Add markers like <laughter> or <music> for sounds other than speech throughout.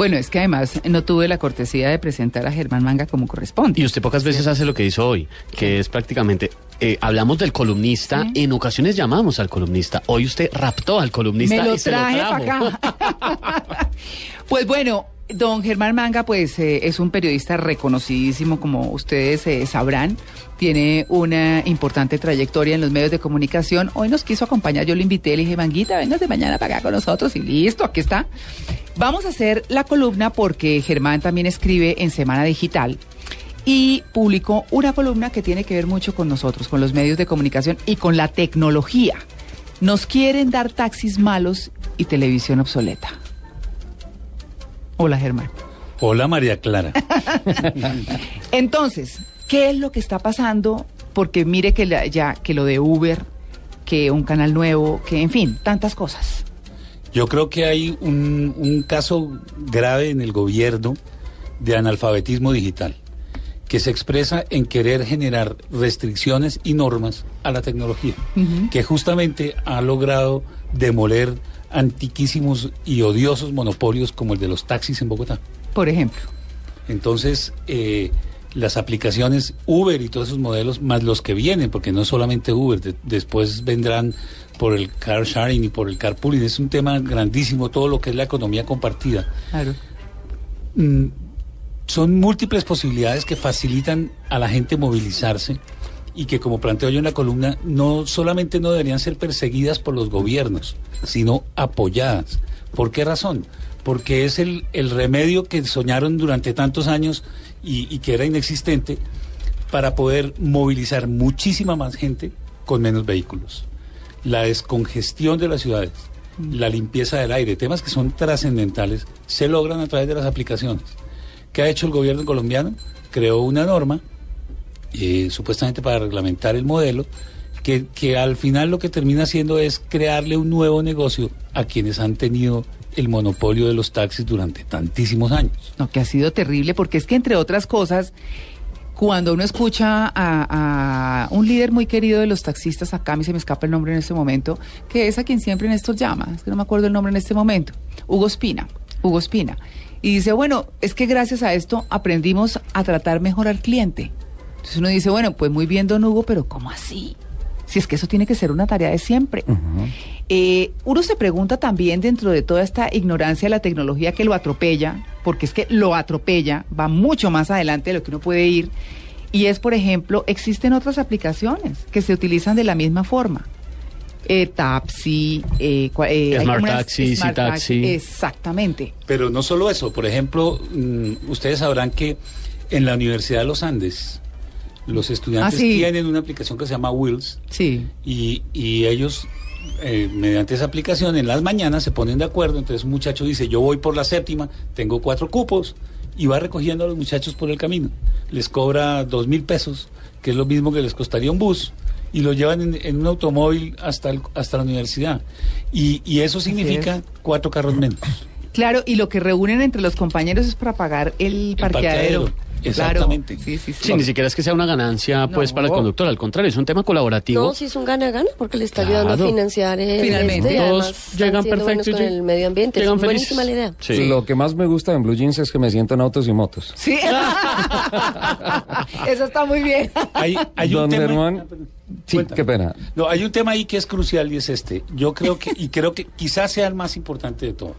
Bueno, es que además no tuve la cortesía de presentar a Germán Manga como corresponde. Y usted pocas veces hace lo que hizo hoy, que es prácticamente, eh, hablamos del columnista, en ocasiones llamamos al columnista. Hoy usted raptó al columnista Me lo y se lo traje trajo. para acá. <laughs> pues bueno, don Germán Manga, pues eh, es un periodista reconocidísimo, como ustedes eh, sabrán. Tiene una importante trayectoria en los medios de comunicación. Hoy nos quiso acompañar, yo lo invité, le dije, Manguita, vengas de mañana para acá con nosotros y listo, aquí está. Vamos a hacer la columna porque Germán también escribe en Semana Digital y publicó una columna que tiene que ver mucho con nosotros, con los medios de comunicación y con la tecnología. Nos quieren dar taxis malos y televisión obsoleta. Hola, Germán. Hola María Clara. <laughs> Entonces, ¿qué es lo que está pasando? Porque mire que la- ya que lo de Uber, que un canal nuevo, que en fin, tantas cosas. Yo creo que hay un, un caso grave en el gobierno de analfabetismo digital, que se expresa en querer generar restricciones y normas a la tecnología, que justamente ha logrado demoler antiquísimos y odiosos monopolios como el de los taxis en Bogotá. Por ejemplo. Entonces, eh, las aplicaciones Uber y todos esos modelos, más los que vienen, porque no solamente Uber, de- después vendrán por el car sharing y por el carpooling, es un tema grandísimo, todo lo que es la economía compartida. Claro. Mm, son múltiples posibilidades que facilitan a la gente movilizarse y que, como planteo yo en la columna, no solamente no deberían ser perseguidas por los gobiernos, sino apoyadas. ¿Por qué razón? Porque es el, el remedio que soñaron durante tantos años y, y que era inexistente para poder movilizar muchísima más gente con menos vehículos. La descongestión de las ciudades, la limpieza del aire, temas que son trascendentales, se logran a través de las aplicaciones. ¿Qué ha hecho el gobierno colombiano? Creó una norma, eh, supuestamente para reglamentar el modelo, que, que al final lo que termina haciendo es crearle un nuevo negocio a quienes han tenido el monopolio de los taxis durante tantísimos años. No, que ha sido terrible porque es que entre otras cosas, cuando uno escucha a, un líder muy querido de los taxistas, acá a mí se me escapa el nombre en este momento, que es a quien siempre Néstor llama, es que no me acuerdo el nombre en este momento, Hugo Espina, Hugo Espina. Y dice, bueno, es que gracias a esto aprendimos a tratar mejor al cliente. Entonces uno dice, bueno, pues muy bien, don Hugo, pero ¿cómo así? Si es que eso tiene que ser una tarea de siempre. Eh, uno se pregunta también dentro de toda esta ignorancia de la tecnología que lo atropella, porque es que lo atropella, va mucho más adelante de lo que uno puede ir, y es, por ejemplo, existen otras aplicaciones que se utilizan de la misma forma. Eh, Tapsi, eh, eh, Smart Taxi, Taxi. Exactamente. Pero no solo eso, por ejemplo, mm, ustedes sabrán que en la Universidad de los Andes los estudiantes Ah, sí. tienen una aplicación que se llama Wheels Sí. y, y ellos eh, mediante esa aplicación en las mañanas se ponen de acuerdo, entonces un muchacho dice yo voy por la séptima, tengo cuatro cupos y va recogiendo a los muchachos por el camino. Les cobra dos mil pesos, que es lo mismo que les costaría un bus y lo llevan en, en un automóvil hasta, el- hasta la universidad. Y, y eso significa cuatro carros menos. Claro, y lo que reúnen entre los compañeros es para pagar el parqueadero. parqueadero, exactamente. Claro. Sí, sí, sí. Sí, ni siquiera es que sea una ganancia pues No. para el conductor, al contrario, es un tema colaborativo. No, si es un gana-gana, porque le está ayudando Claro. a financiar el Finalmente. este, Todos llegan perfectos con el medio ambiente. llegan es buenísima la idea. Sí. Lo que más me gusta en Blue Jeans es que me siento en autos y motos. Sí. <laughs> Eso está muy bien. Hay, hay un tema... Germán, sí, Cuéntame. qué pena. No, hay un tema ahí que es crucial y es este. Yo creo que, y creo que quizás sea el más importante de todos.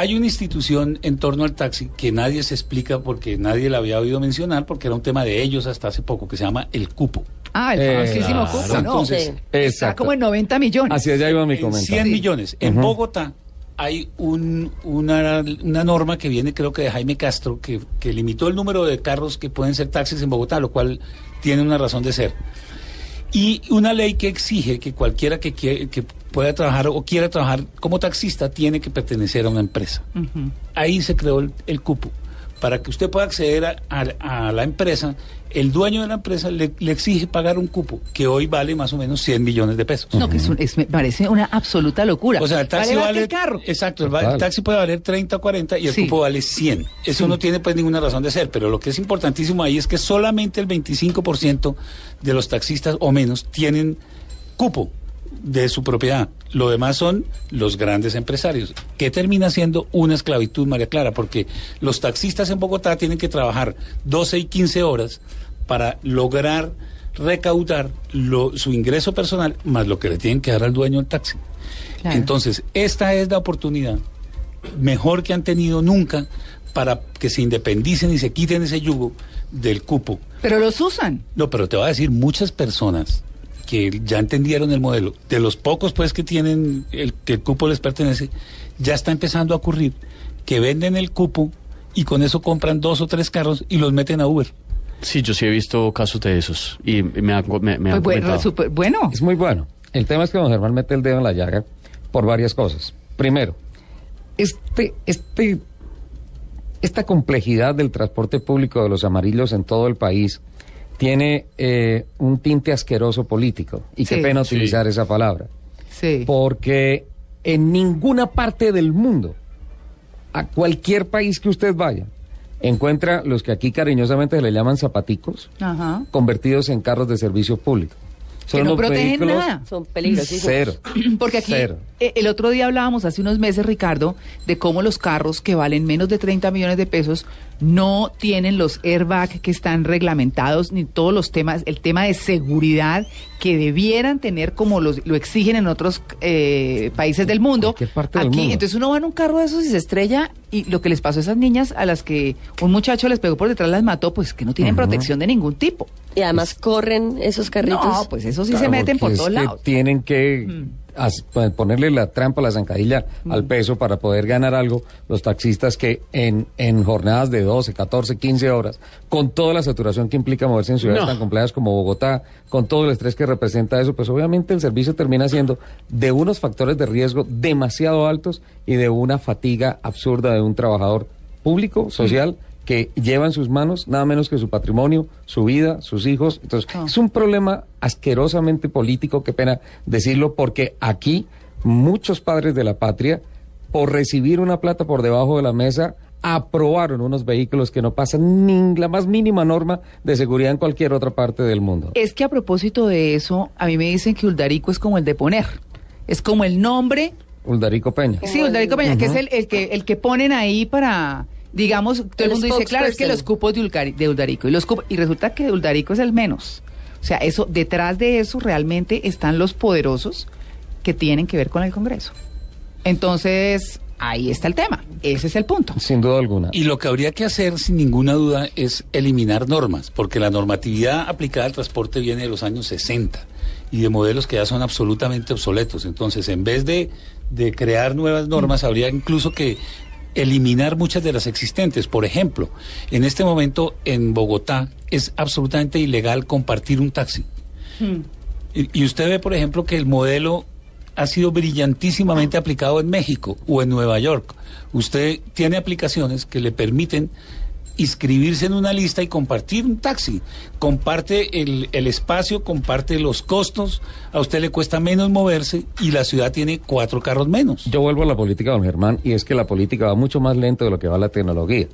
Hay una institución en torno al taxi que nadie se explica porque nadie la había oído mencionar, porque era un tema de ellos hasta hace poco, que se llama el cupo. Ah, el Eh, famosísimo claro. cupo, ¿no? Entonces, Sí. Está Exacto. como en 90 millones. Hacia allá iba mi En comentario. 100 Sí. millones. En. Bogotá hay un- una, una norma que viene creo que de Jaime Castro que, que limitó el número de carros que pueden ser taxis en Bogotá, lo cual tiene una razón de ser. Y una ley que exige que cualquiera que, que pueda trabajar o quiera trabajar como taxista tiene que pertenecer a una empresa. Ahí se creó el, el cupo. Para que usted pueda acceder a, a- a la empresa, el dueño de la empresa le, le exige pagar un cupo que hoy vale más o menos 100 millones de pesos. No, que es un- es- me parece una absoluta locura. O sea, el taxi vale. el carro. Exacto, el, taxi puede valer 30 o 40 y el Sí. cupo vale 100. Eso Sí. no tiene pues ninguna razón de ser, pero lo que es importantísimo ahí es que solamente el 25% de los taxistas o menos tienen cupo. De su propiedad. Lo demás son los grandes empresarios. ¿Qué termina siendo una esclavitud, María Clara? Porque los taxistas en Bogotá tienen que trabajar 12 y 15 horas para lograr recaudar lo- su ingreso personal más lo que le tienen que dar al dueño del taxi. Claro. Entonces, esta es la oportunidad mejor que han tenido nunca para que se independicen y se quiten ese yugo del cupo. Pero los usan. No, pero te voy a decir, muchas personas que ya entendieron el modelo, de los pocos pues que tienen el que el cupo les pertenece, ya está empezando a ocurrir que venden el cupo y con eso compran dos o tres carros y los meten a Uber. Sí, yo sí he visto casos de esos y me han, me, me han Pues bueno, comentado. súper- bueno. Es muy bueno. El tema es que don Germán mete el dedo en la llaga por varias cosas. Primero, este, este, esta complejidad del transporte público de los amarillos en todo el país tiene eh, un tinte asqueroso político. Y qué pena Sí. utilizar esa palabra. Sí. Porque en ninguna parte del mundo, a cualquier país que usted vaya, encuentra los que aquí cariñosamente se le llaman zapaticos, Ajá. convertidos en carros de servicio público. Que no protegen nada. Son peligrosísimos. Cero. <clears throat> Porque aquí, Cero. eh, el otro día hablábamos hace unos meses, Ricardo, de cómo los carros que valen menos de 30 millones de pesos no tienen los airbags que están reglamentados, ni todos los temas, el tema de seguridad que debieran tener como los, lo exigen en otros eh, países del mundo. Parte del aquí, mundo. entonces uno va en un carro de esos y se estrella y lo que les pasó a esas niñas a las que un muchacho les pegó por detrás, las mató, pues que no tienen protección de ningún tipo. Y además corren esos carritos. No, pues eso sí se meten por todos lados. Mm. Tienen que pues, ponerle la trampa, la zancadilla al peso para poder ganar algo. Los taxistas que en, en jornadas de 12, 14, 15 horas, con toda la saturación que implica moverse en ciudades No. tan complejas como Bogotá, con todo el estrés que representa eso, pues obviamente el servicio termina siendo de unos factores de riesgo demasiado altos y de una fatiga absurda de un trabajador público, social, que lleva en sus manos nada menos que su patrimonio, su vida, sus hijos. Entonces, Ah. es un problema asquerosamente político, qué pena decirlo, porque aquí muchos padres de la patria, por recibir una plata por debajo de la mesa, aprobaron unos vehículos que no pasan ni la más mínima norma de seguridad en cualquier otra parte del mundo. Es que a propósito de eso, a mí me dicen que Uldarico es como el de poner. Es como el nombre. Uldarico Peña. Sí, Uldarico Peña, que es el, el que el que ponen ahí para, digamos, todo el, El mundo dice, claro, es que los cupos de, Ulcari- de Uldarico. Y, los cupos, y resulta que Uldarico es el menos. O sea, eso, detrás de eso realmente están los poderosos que tienen que ver con el Congreso. Entonces, ahí está el tema. Ese es el punto. Sin duda alguna. Y lo que habría que hacer, sin ninguna duda, es eliminar normas, porque la normatividad aplicada al transporte viene de los años 60 y de modelos que ya son absolutamente obsoletos. Entonces, en vez de, de crear nuevas normas, habría incluso que eliminar muchas de las existentes. Por ejemplo, en este momento en Bogotá es absolutamente ilegal compartir un taxi. Y, y usted ve, por ejemplo, que el modelo ha sido brillantísimamente aplicado en México o en Nueva York. Usted tiene aplicaciones que le permiten inscribirse en una lista y compartir un taxi. Comparte el, el espacio, comparte los costos, a usted le cuesta menos moverse y la ciudad tiene cuatro carros menos. Yo vuelvo a la política, don Germán, y es que la política va mucho más lento de lo que va la tecnología.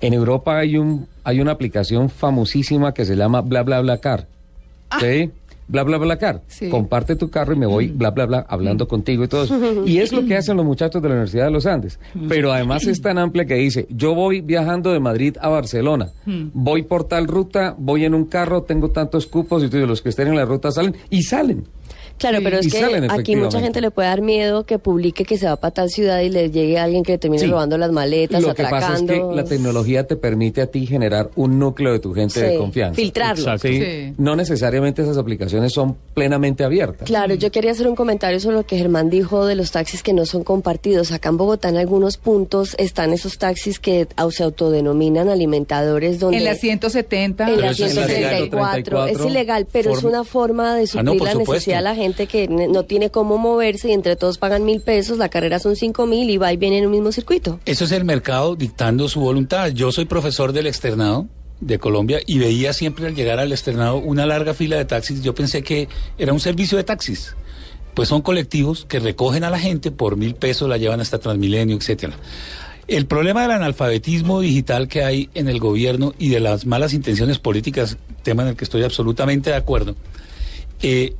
En Europa hay un hay una aplicación famosísima que se llama Bla Bla Bla Car. ¿Sí? Bla Bla Bla Car. Sí. Comparte tu carro y me voy bla bla bla hablando contigo y todo eso. <laughs> Y es lo que hacen los muchachos de la Universidad de los Andes. Pero además es tan amplia que dice, yo voy viajando de Madrid a Barcelona, voy por tal ruta, voy en un carro, tengo tantos cupos y los que estén en la ruta salen y salen. Claro, pero es que aquí mucha gente le puede dar miedo que publique que se va para tal ciudad y le llegue alguien que le termine Sí. robando las maletas, Lo que pasa es atracando. que la tecnología te permite a ti generar un núcleo de tu gente de confianza. filtrarlo. Exacto. Sí, Sí. No necesariamente esas aplicaciones son plenamente abiertas. Claro, yo quería hacer un comentario sobre lo que Germán dijo de los taxis que no son compartidos. Acá en Bogotá, en algunos puntos, están esos taxis que se autodenominan alimentadores, donde En la 170. en la eso es ilegal. 134 es 34, ilegal, pero es una forma de Ah, suplir no, la supuesto. necesidad de la gente que ne- no tiene cómo moverse y entre todos pagan mil pesos, la carrera son cinco mil y va y viene en un mismo circuito. Eso es el mercado dictando su voluntad. Yo soy profesor del externado de Colombia y veía siempre al llegar al externado una larga fila de taxis. Yo pensé que era un servicio de taxis. Pues son colectivos que recogen a la gente por mil pesos, la llevan hasta Transmilenio, etcétera. El problema del analfabetismo digital que hay en el gobierno y de las malas intenciones políticas, tema en el que estoy absolutamente de acuerdo, eh,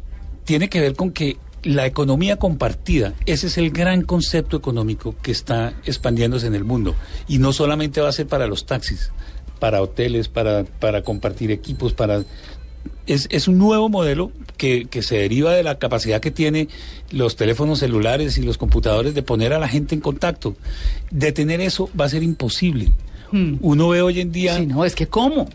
tiene que ver con que la economía compartida, ese es el gran concepto económico que está expandiéndose en el mundo. Y no solamente va a ser para los taxis, para hoteles, para, para compartir equipos, para... Es, es un nuevo modelo que, que se deriva de la capacidad que tiene los teléfonos celulares y los computadores de poner a la gente en contacto. Detener eso va a ser imposible. Hmm. Uno ve hoy en día... Sí, no, es que ¿cómo?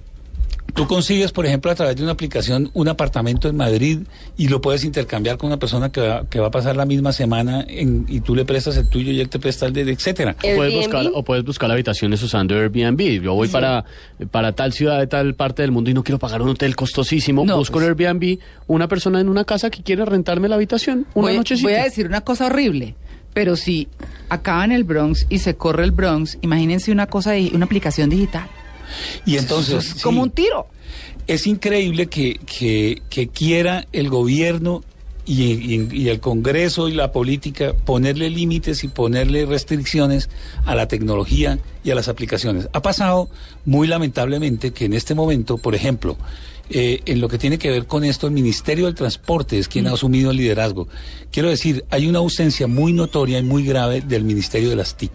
Tú consigues, por ejemplo, a través de una aplicación un apartamento en Madrid y lo puedes intercambiar con una persona que va, que va a pasar la misma semana en- y tú le prestas el tuyo y él te presta el de, etcétera. O puedes, buscar, o puedes buscar habitaciones usando Airbnb. Yo voy para, para tal ciudad de tal parte del mundo y no quiero pagar un hotel costosísimo. No, Busco pues. en Airbnb una persona en una casa que quiere rentarme la habitación una voy, nochecita. voy a decir una cosa horrible, pero si acaba en el Bronx y se corre el Bronx, imagínense una cosa, una aplicación digital. Y entonces... Es <laughs> como sí. un tiro. es increíble que, que, que quiera el gobierno y, y- y el Congreso y la política ponerle límites y ponerle restricciones a la tecnología y a las aplicaciones. Ha pasado muy lamentablemente que en este momento, por ejemplo, eh, en lo que tiene que ver con esto, el Ministerio del Transporte es quien ha asumido el liderazgo. Quiero decir, hay una ausencia muy notoria y muy grave del Ministerio de las TIC.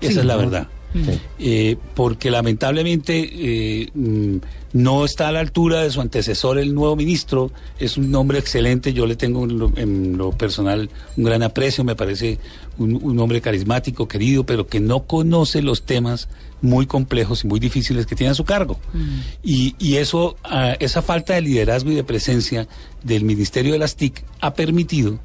Esa Sí, es la verdad Sí. eh, porque lamentablemente eh, mm, no está a la altura de su antecesor, el nuevo ministro. Es un hombre excelente, yo le tengo en lo, en lo personal un gran aprecio, me parece un, un hombre carismático, querido, pero que no conoce los temas muy complejos y muy difíciles que tiene a su cargo. Y, y eso, ah, esa falta de liderazgo y de presencia del Ministerio de las TIC ha permitido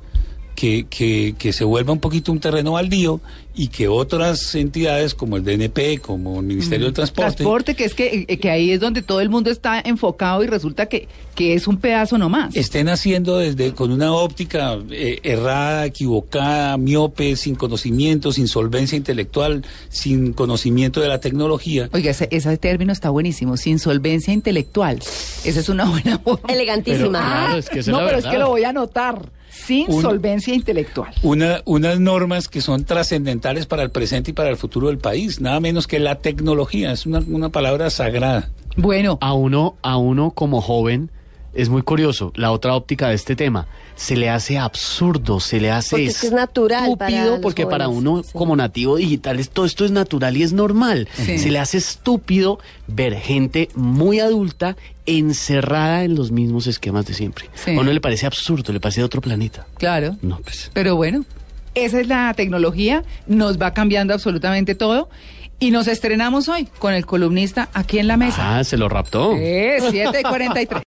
que, que, que se vuelva un poquito un terreno baldío y que otras entidades como el DNP, como el Ministerio del Transporte, Transporte, que es que, eh, que ahí es donde todo el mundo está enfocado y resulta que, que es un pedazo nomás. estén haciendo desde con una óptica eh, errada, equivocada, miope, sin conocimiento, sin solvencia intelectual, sin conocimiento de la tecnología. Oiga, ese, ese término está buenísimo, sin solvencia intelectual. Esa es una buena forma. Elegantísima. Pero, claro, es que esa no, pero es que lo voy a anotar. Sin Un- solvencia intelectual. Una, unas normas que son trascendentales para el presente y para el futuro del país, nada menos que la tecnología, es una, una palabra sagrada. Bueno, a uno, a uno como joven, es muy curioso, la otra óptica de este tema, se le hace absurdo, se le hace Porque es que es natural para estúpido, porque para uno sí. como nativo digital es- todo esto es natural y es normal. Sí. Se le hace estúpido ver gente muy adulta encerrada en los mismos esquemas de siempre. Sí. A uno le parece absurdo, le parece de otro planeta. claro. No, pues. Pero bueno, esa es la tecnología, nos va cambiando absolutamente todo. Y nos estrenamos hoy con el columnista aquí en la mesa. Ah, se lo raptó. Eh, 7 y 43.